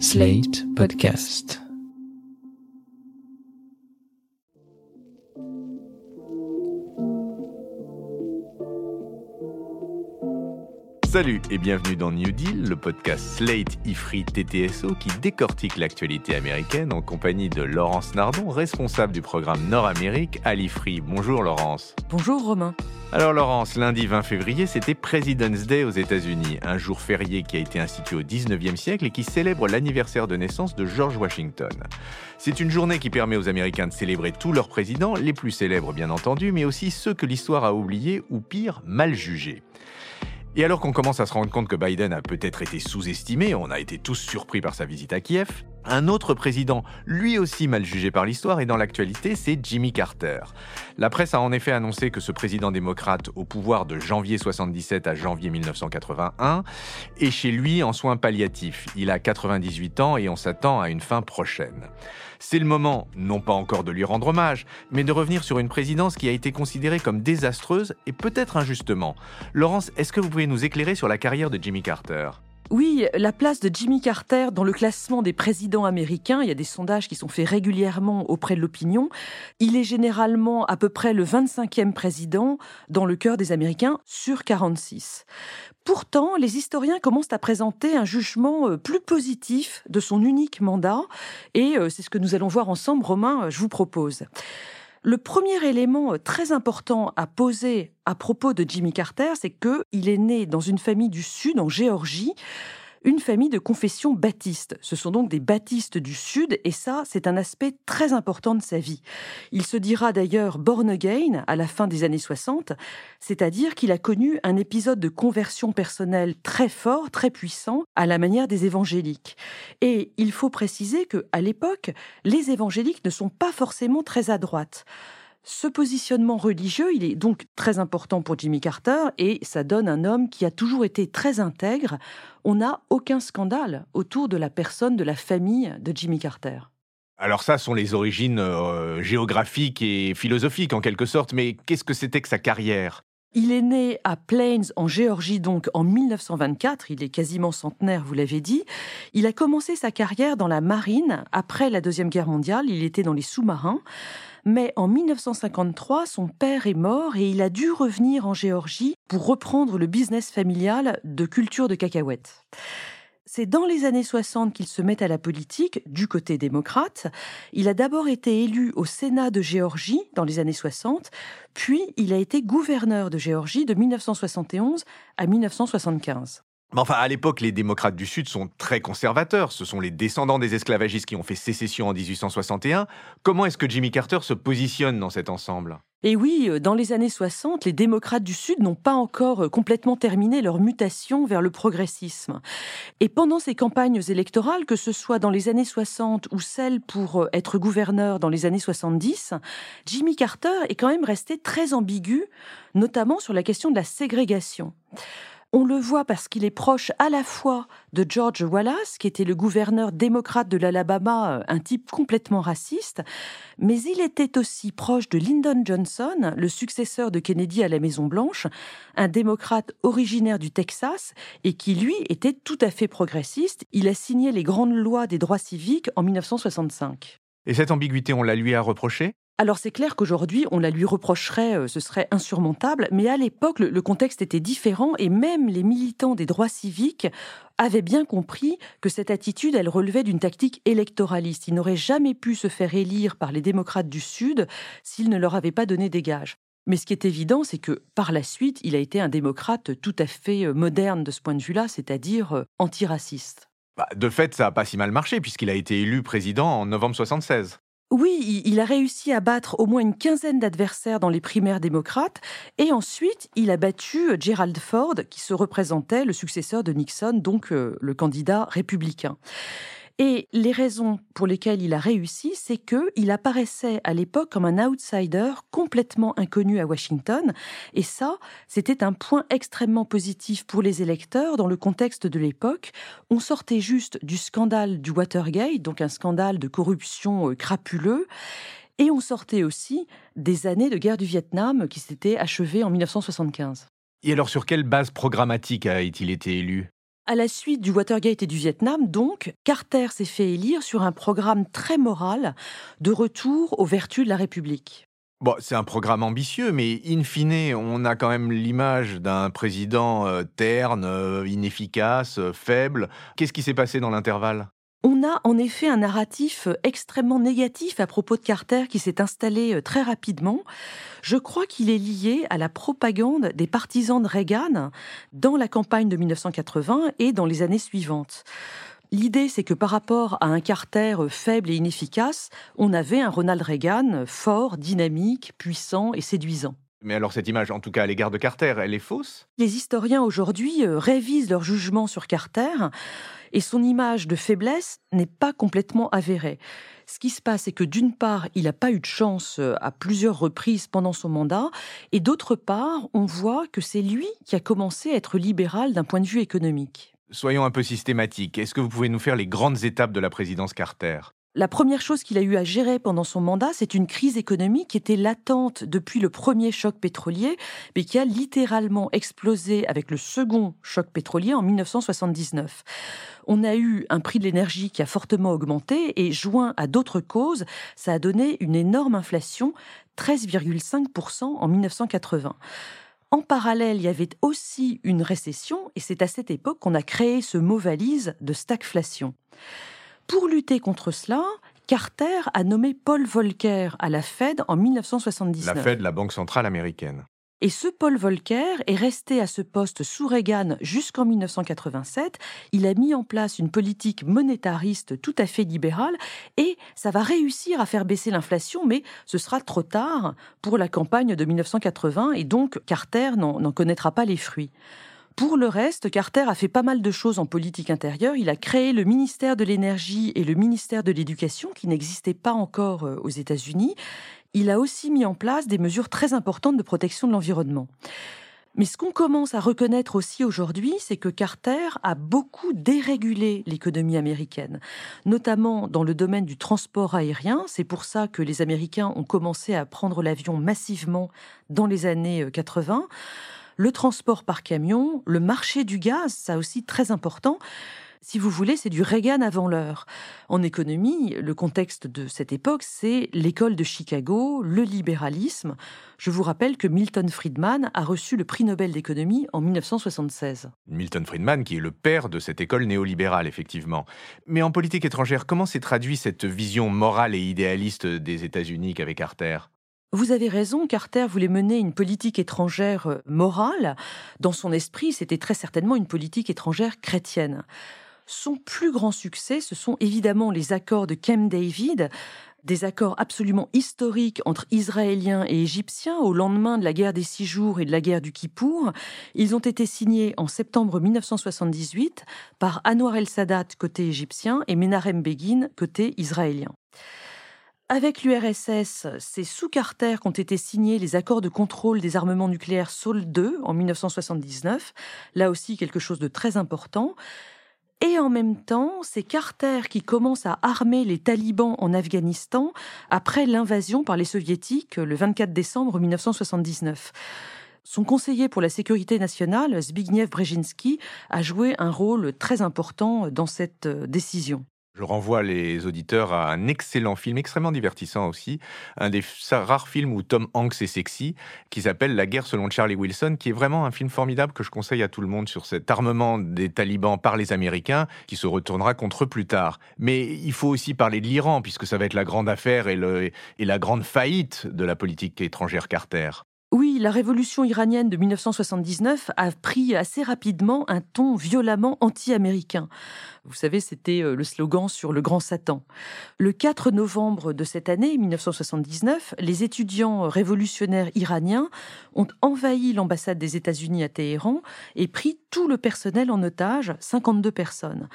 Slate Podcast. Salut et bienvenue dans New Deal, le podcast Slate Ifri TTSO qui décortique l'actualité américaine en compagnie de Laurence Nardon, responsable du programme Nord-Amérique à l'Ifri. Bonjour Laurence. Bonjour Romain. Alors Laurence, lundi 20 février, c'était President's Day aux États-Unis, un jour férié qui a été institué au 19e siècle et qui célèbre l'anniversaire de naissance de George Washington. C'est une journée qui permet aux Américains de célébrer tous leurs présidents, les plus célèbres bien entendu, mais aussi ceux que l'histoire a oubliés ou pire, mal jugés. Et alors qu'on commence à se rendre compte que Biden a peut-être été sous-estimé, on a été tous surpris par sa visite à Kiev, un autre président, lui aussi mal jugé par l'histoire et dans l'actualité, c'est Jimmy Carter. La presse a en effet annoncé que ce président démocrate au pouvoir de janvier 77 à janvier 1981 est chez lui en soins palliatifs. Il a 98 ans et on s'attend à une fin prochaine. C'est le moment, non pas encore de lui rendre hommage, mais de revenir sur une présidence qui a été considérée comme désastreuse et peut-être injustement. Laurence, est-ce que vous pouvez nous éclairer sur la carrière de Jimmy Carter? Oui, la place de Jimmy Carter dans le classement des présidents américains, il y a des sondages qui sont faits régulièrement auprès de l'opinion. Il est généralement à peu près le 25e président dans le cœur des Américains sur 46. Pourtant, les historiens commencent à présenter un jugement euh, plus positif de son unique mandat, et euh, c'est ce que nous allons voir ensemble, Romain, je vous propose. Le premier élément euh, très important à poser à propos de Jimmy Carter, c'est qu'il est né dans une famille du Sud, en Géorgie, une famille de confession baptiste. Ce sont donc des baptistes du Sud, et ça, c'est un aspect très important de sa vie. Il se dira d'ailleurs born again à la fin des années 60, c'est-à-dire qu'il a connu un épisode de conversion personnelle très fort, très puissant, à la manière des évangéliques. Et il faut préciser que, à l'époque, les évangéliques ne sont pas forcément très à droite. Ce positionnement religieux, il est donc très important pour Jimmy Carter et ça donne un homme qui a toujours été très intègre. On n'a aucun scandale autour de la personne, de la famille de Jimmy Carter. Alors ça sont les origines euh, géographiques et philosophiques en quelque sorte, mais qu'est-ce que c'était que sa carrière? Il est né à Plains, en Géorgie, donc en 1924. Il est quasiment centenaire, vous l'avez dit. Il a commencé sa carrière dans la marine après la Deuxième Guerre mondiale. Il était dans les sous-marins. Mais en 1953, son père est mort et il a dû revenir en Géorgie pour reprendre le business familial de culture de cacahuètes. C'est dans les années 60 qu'il se met à la politique du côté démocrate. Il a d'abord été élu au Sénat de Géorgie dans les années 60, puis il a été gouverneur de Géorgie de 1971 à 1975. Mais enfin, à l'époque, les démocrates du Sud sont très conservateurs. Ce sont les descendants des esclavagistes qui ont fait sécession en 1861. Comment est-ce que Jimmy Carter se positionne dans cet ensemble? Et oui, euh, dans les années 60, les démocrates du Sud n'ont pas encore euh, complètement terminé leur mutation vers le progressisme. Et pendant ces campagnes électorales, que ce soit dans les années 60 ou celles pour euh, être gouverneur dans les années 70, Jimmy Carter est quand même resté très ambigu, notamment sur la question de la ségrégation. On le voit parce qu'il est proche à la fois de George Wallace, qui était le gouverneur démocrate de l'Alabama, euh, un type complètement raciste, mais il était aussi proche de Lyndon Johnson, le successeur de Kennedy à la Maison-Blanche, un démocrate originaire du Texas et qui, lui, était tout à fait progressiste. Il a signé les grandes lois des droits civiques en 1965. Et cette ambiguïté, on la lui a reprochée? Alors c'est clair qu'aujourd'hui, on la lui reprocherait, euh, ce serait insurmontable, mais à l'époque, le, contexte était différent et même les militants des droits civiques avaient bien compris que cette attitude, elle relevait d'une tactique électoraliste. Il n'aurait jamais pu se faire élire par les démocrates du Sud s'il ne leur avait pas donné des gages. Mais ce qui est évident, c'est que par la suite, il a été un démocrate tout à fait euh, moderne de ce point de vue-là, c'est-à-dire euh, antiraciste. Bah, de fait, ça n'a pas si mal marché puisqu'il a été élu président en novembre 76. Oui, il a réussi à battre au moins une quinzaine d'adversaires dans les primaires démocrates et ensuite il a battu euh, Gerald Ford qui se représentait le successeur de Nixon, donc euh, le candidat républicain. Et les raisons pour lesquelles il a réussi, c'est que il apparaissait à l'époque comme un outsider complètement inconnu à Washington. Et ça, c'était un point extrêmement positif pour les électeurs dans le contexte de l'époque. On sortait juste du scandale du Watergate, donc un scandale de corruption euh, crapuleux. Et on sortait aussi des années de guerre du Vietnam qui s'étaient achevées en 1975. Et alors sur quelle base programmatique a-t-il été élu? À la suite du Watergate et du Vietnam, donc, Carter s'est fait élire sur un programme très moral de retour aux vertus de la République. Bon, c'est un programme ambitieux, mais in fine, on a quand même l'image d'un président euh, terne, euh, inefficace, euh, faible. Qu'est-ce qui s'est passé dans l'intervalle? On a en effet un narratif extrêmement négatif à propos de Carter qui s'est installé très rapidement. Je crois qu'il est lié à la propagande des partisans de Reagan dans la campagne de 1980 et dans les années suivantes. L'idée, c'est que par rapport à un Carter faible et inefficace, on avait un Ronald Reagan fort, dynamique, puissant et séduisant. Mais alors cette image, en tout cas à l'égard de Carter, elle est fausse? Les historiens aujourd'hui euh, révisent leur jugement sur Carter et son image de faiblesse n'est pas complètement avérée. Ce qui se passe, c'est que d'une part, il n'a pas eu de chance euh, à plusieurs reprises pendant son mandat, et d'autre part, on voit que c'est lui qui a commencé à être libéral d'un point de vue économique. Soyons un peu systématiques. Est-ce que vous pouvez nous faire les grandes étapes de la présidence Carter? La première chose qu'il a eu à gérer pendant son mandat, c'est une crise économique qui était latente depuis le premier choc pétrolier, mais qui a littéralement explosé avec le second choc pétrolier en 1979. On a eu un prix de l'énergie qui a fortement augmenté et, joint à d'autres causes, ça a donné une énorme inflation, 13,5% en 1980. En parallèle, il y avait aussi une récession, et c'est à cette époque qu'on a créé ce mot valise de stagflation. Pour lutter contre cela, Carter a nommé Paul Volcker à la Fed en 1979. La Fed, la Banque centrale américaine. Et ce Paul Volcker est resté à ce poste sous Reagan jusqu'en 1987. Il a mis en place une politique monétariste tout à fait libérale et ça va réussir à faire baisser l'inflation, mais ce sera trop tard pour la campagne de 1980 et donc Carter n'en connaîtra pas les fruits. Pour le reste, Carter a fait pas mal de choses en politique intérieure. Il a créé le ministère de l'énergie et le ministère de l'éducation qui n'existaient pas encore euh, aux États-Unis il a aussi mis en place des mesures très importantes de protection de l'environnement. Mais ce qu'on commence à reconnaître aussi aujourd'hui, c'est que Carter a beaucoup dérégulé l'économie américaine, notamment dans le domaine du transport aérien. C'est pour ça que les Américains ont commencé à prendre l'avion massivement dans les années 80. Le transport par camion, le marché du gaz, ça aussi très important si vous voulez, c'est du Reagan avant l'heure. En économie, le contexte de cette époque, c'est l'école de Chicago, le libéralisme. Je vous rappelle que Milton Friedman a reçu le prix Nobel d'économie en 1976. Milton Friedman, qui est le père de cette école néolibérale, effectivement. Mais en politique étrangère, comment s'est traduit cette vision morale et idéaliste des États-Unis qu'avait Carter? Vous avez raison, Carter voulait mener une politique étrangère euh, morale. Dans son esprit, c'était très certainement une politique étrangère chrétienne. Son plus grand succès, ce sont évidemment les accords de Camp David, des accords absolument historiques entre Israéliens et Égyptiens au lendemain de la guerre des Six Jours et de la guerre du Kippour. Ils ont été signés en septembre 1978 par Anwar el-Sadat côté égyptien et Menachem Begin côté israélien. Avec l'URSS, c'est sous Carter qu'ont été signés les accords de contrôle des armements nucléaires SAUL II en 1979. Là aussi, quelque chose de très important. Et en même temps, c'est Carter qui commence à armer les talibans en Afghanistan après l'invasion par les soviétiques le 24 décembre 1979. Son conseiller pour la sécurité nationale, Zbigniew Brzezinski, a joué un rôle très important dans cette décision. Je renvoie les auditeurs à un excellent film, extrêmement divertissant aussi, un des rares films où Tom Hanks est sexy, qui s'appelle La guerre selon Charlie Wilson, qui est vraiment un film formidable que je conseille à tout le monde sur cet armement des talibans par les Américains, qui se retournera contre eux plus tard. Mais il faut aussi parler de l'Iran, puisque ça va être la grande affaire et, la grande faillite de la politique étrangère Carter. Oui, la révolution iranienne de 1979 a pris assez rapidement un ton violemment anti-américain. Vous savez, c'était euh, le slogan sur le grand Satan. Le 4 novembre de cette année, 1979, les étudiants révolutionnaires iraniens ont envahi l'ambassade des États-Unis à Téhéran et pris tout le personnel en otage, 52 personnes.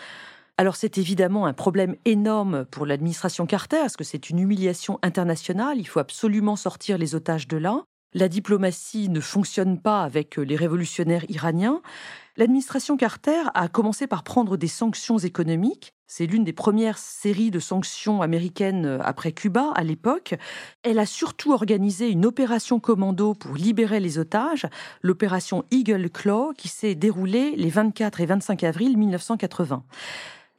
Alors c'est évidemment un problème énorme pour l'administration Carter, parce que c'est une humiliation internationale, il faut absolument sortir les otages de là. La diplomatie ne fonctionne pas avec les révolutionnaires iraniens. L'administration Carter a commencé par prendre des sanctions économiques. C'est l'une des premières séries de sanctions américaines après Cuba à l'époque. Elle a surtout organisé une opération commando pour libérer les otages, l'opération Eagle Claw, qui s'est déroulée les 24 et 25 avril 1980.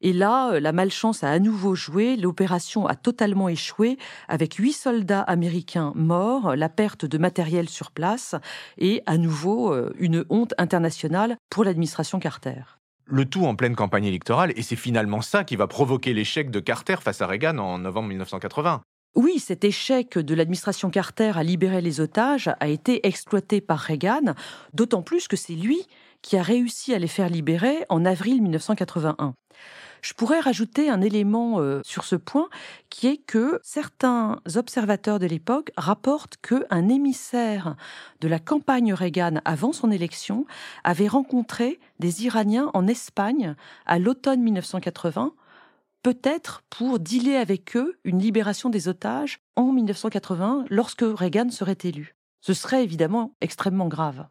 Et là, euh, la malchance a à nouveau joué, l'opération a totalement échoué, avec huit soldats américains morts, la perte de matériel sur place, et à nouveau euh, une honte internationale pour l'administration Carter. Le tout en pleine campagne électorale, et c'est finalement ça qui va provoquer l'échec de Carter face à Reagan en novembre 1980. Oui, cet échec de l'administration Carter à libérer les otages a été exploité par Reagan, d'autant plus que c'est lui qui a réussi à les faire libérer en avril 1981. Je pourrais rajouter un élément euh, sur ce point qui est que certains observateurs de l'époque rapportent qu'un émissaire de la campagne Reagan avant son élection avait rencontré des Iraniens en Espagne à l'automne 1980 peut-être pour dealer avec eux une libération des otages en 1980 lorsque Reagan serait élu. Ce serait évidemment extrêmement grave.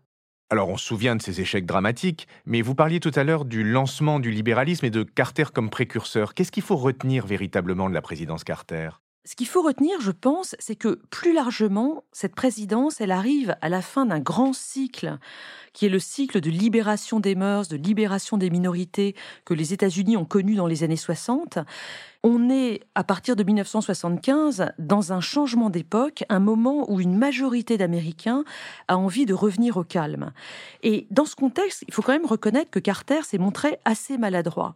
Alors on se souvient de ces échecs dramatiques, mais vous parliez tout à l'heure du lancement du libéralisme et de Carter comme précurseur. Qu'est-ce qu'il faut retenir véritablement de la présidence Carter? Ce qu'il faut retenir, je pense, c'est que plus largement, cette présidence, elle arrive à la fin d'un grand cycle, qui est le cycle de libération des mœurs, de libération des minorités que les États-Unis ont connu dans les années 60. On est, à partir de 1975, dans un changement d'époque, un moment où une majorité d'Américains a envie de revenir au calme. Et dans ce contexte, il faut quand même reconnaître que Carter s'est montré assez maladroit.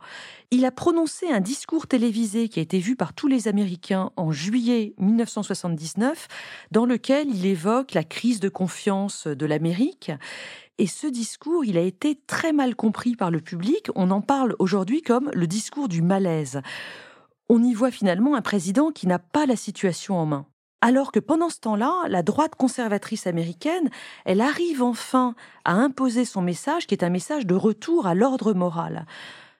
Il a prononcé un discours télévisé qui a été vu par tous les Américains en juillet 1979, dans lequel il évoque la crise de confiance de l'Amérique. Et ce discours, il a été très mal compris par le public. On en parle aujourd'hui comme le discours du malaise on y voit finalement un président qui n'a pas la situation en main. Alors que pendant ce temps-là, la droite conservatrice américaine, elle arrive enfin à imposer son message qui est un message de retour à l'ordre moral.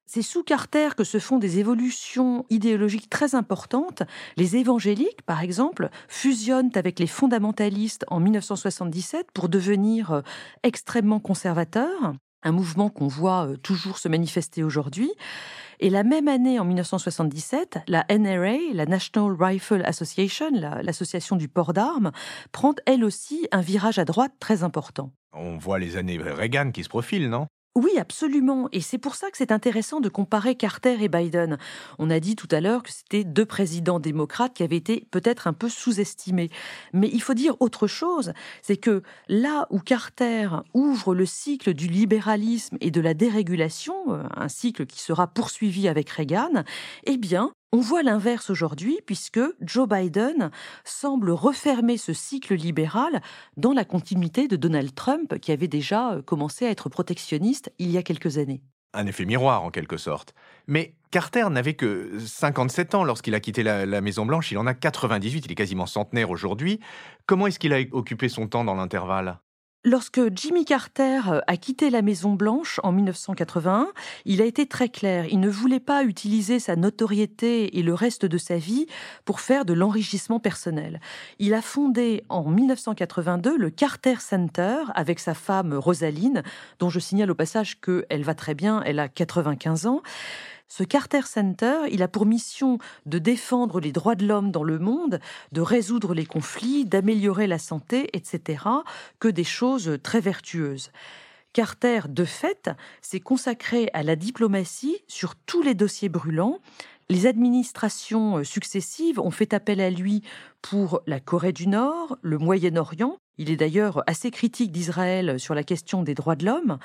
C'est sous Carter que se font des évolutions idéologiques très importantes. Les évangéliques, par exemple, fusionnent avec les fondamentalistes en 1977 pour devenir euh, extrêmement conservateurs un mouvement qu'on voit euh, toujours se manifester aujourd'hui. Et la même année, en 1977, la NRA, la National Rifle Association, l'association du port d'armes, prend elle aussi un virage à droite très important. On voit les années Reagan qui se profilent, non? Oui, absolument. Et c'est pour ça que c'est intéressant de comparer Carter et Biden. On a dit tout à l'heure que c'était deux présidents démocrates qui avaient été peut-être un peu sous-estimés. Mais il faut dire autre chose, c'est que là où Carter ouvre le cycle du libéralisme et de la dérégulation, euh, un cycle qui sera poursuivi avec Reagan, eh bien, on voit l'inverse aujourd'hui puisque Joe Biden semble refermer ce cycle libéral dans la continuité de Donald Trump qui avait déjà euh, commencé à être protectionniste il y a quelques années. Un effet miroir en quelque sorte. Mais Carter n'avait que 57 ans lorsqu'il a quitté la, la Maison-Blanche, il en a 98, il est quasiment centenaire aujourd'hui. Comment est-ce qu'il a occupé son temps dans l'intervalle? Lorsque Jimmy Carter a quitté la Maison Blanche en 1981, il a été très clair. Il ne voulait pas utiliser sa notoriété et le reste de sa vie pour faire de l'enrichissement personnel. Il a fondé en 1982 le Carter Center avec sa femme Rosaline, dont je signale au passage qu'elle va très bien, elle a 95 ans. Ce Carter Center, il a pour mission de défendre les droits de l'homme dans le monde, de résoudre les conflits, d'améliorer la santé, etc., que des choses très vertueuses. Carter, de fait, s'est consacré à la diplomatie sur tous les dossiers brûlants. Les administrations successives ont fait appel à lui pour la Corée du Nord, le Moyen-Orient. Il est d'ailleurs assez critique d'Israël sur la question des droits de l'homme.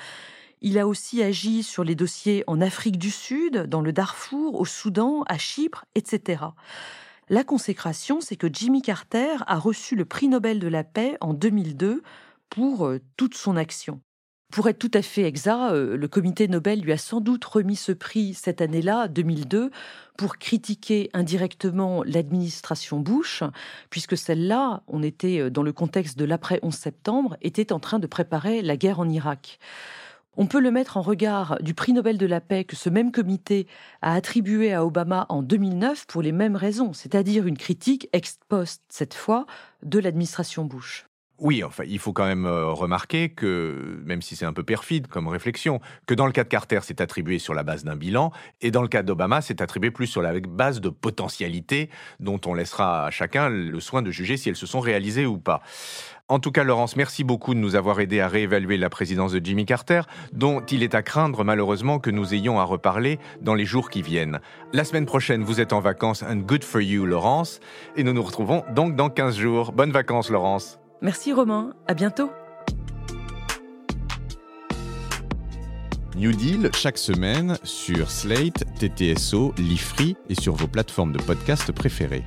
Il a aussi agi sur les dossiers en Afrique du Sud, dans le Darfour, au Soudan, à Chypre, etc. La consécration, c'est que Jimmy Carter a reçu le prix Nobel de la paix en 2002 pour euh, toute son action. Pour être tout à fait exact, euh, le comité Nobel lui a sans doute remis ce prix cette année-là, 2002, pour critiquer indirectement l'administration Bush, puisque celle-là, on était euh, dans le contexte de l'après 11 septembre, était en train de préparer la guerre en Irak. On peut le mettre en regard du prix Nobel de la paix que ce même comité a attribué à Obama en 2009 pour les mêmes raisons, c'est-à-dire une critique ex post, cette fois, de l'administration Bush. Oui, enfin, il faut quand même euh, remarquer que, même si c'est un peu perfide comme réflexion, que dans le cas de Carter, c'est attribué sur la base d'un bilan, et dans le cas d'Obama, c'est attribué plus sur la base de potentialités dont on laissera à chacun le soin de juger si elles se sont réalisées ou pas. En tout cas, Laurence, merci beaucoup de nous avoir aidé à réévaluer la présidence de Jimmy Carter, dont il est à craindre malheureusement que nous ayons à reparler dans les jours qui viennent. La semaine prochaine, vous êtes en vacances, and good for you, Laurence, et nous nous retrouvons donc dans 15 jours. Bonnes vacances, Laurence. Merci Romain, à bientôt. New Deal chaque semaine sur Slate, TTSO, Lifree et sur vos plateformes de podcast préférées.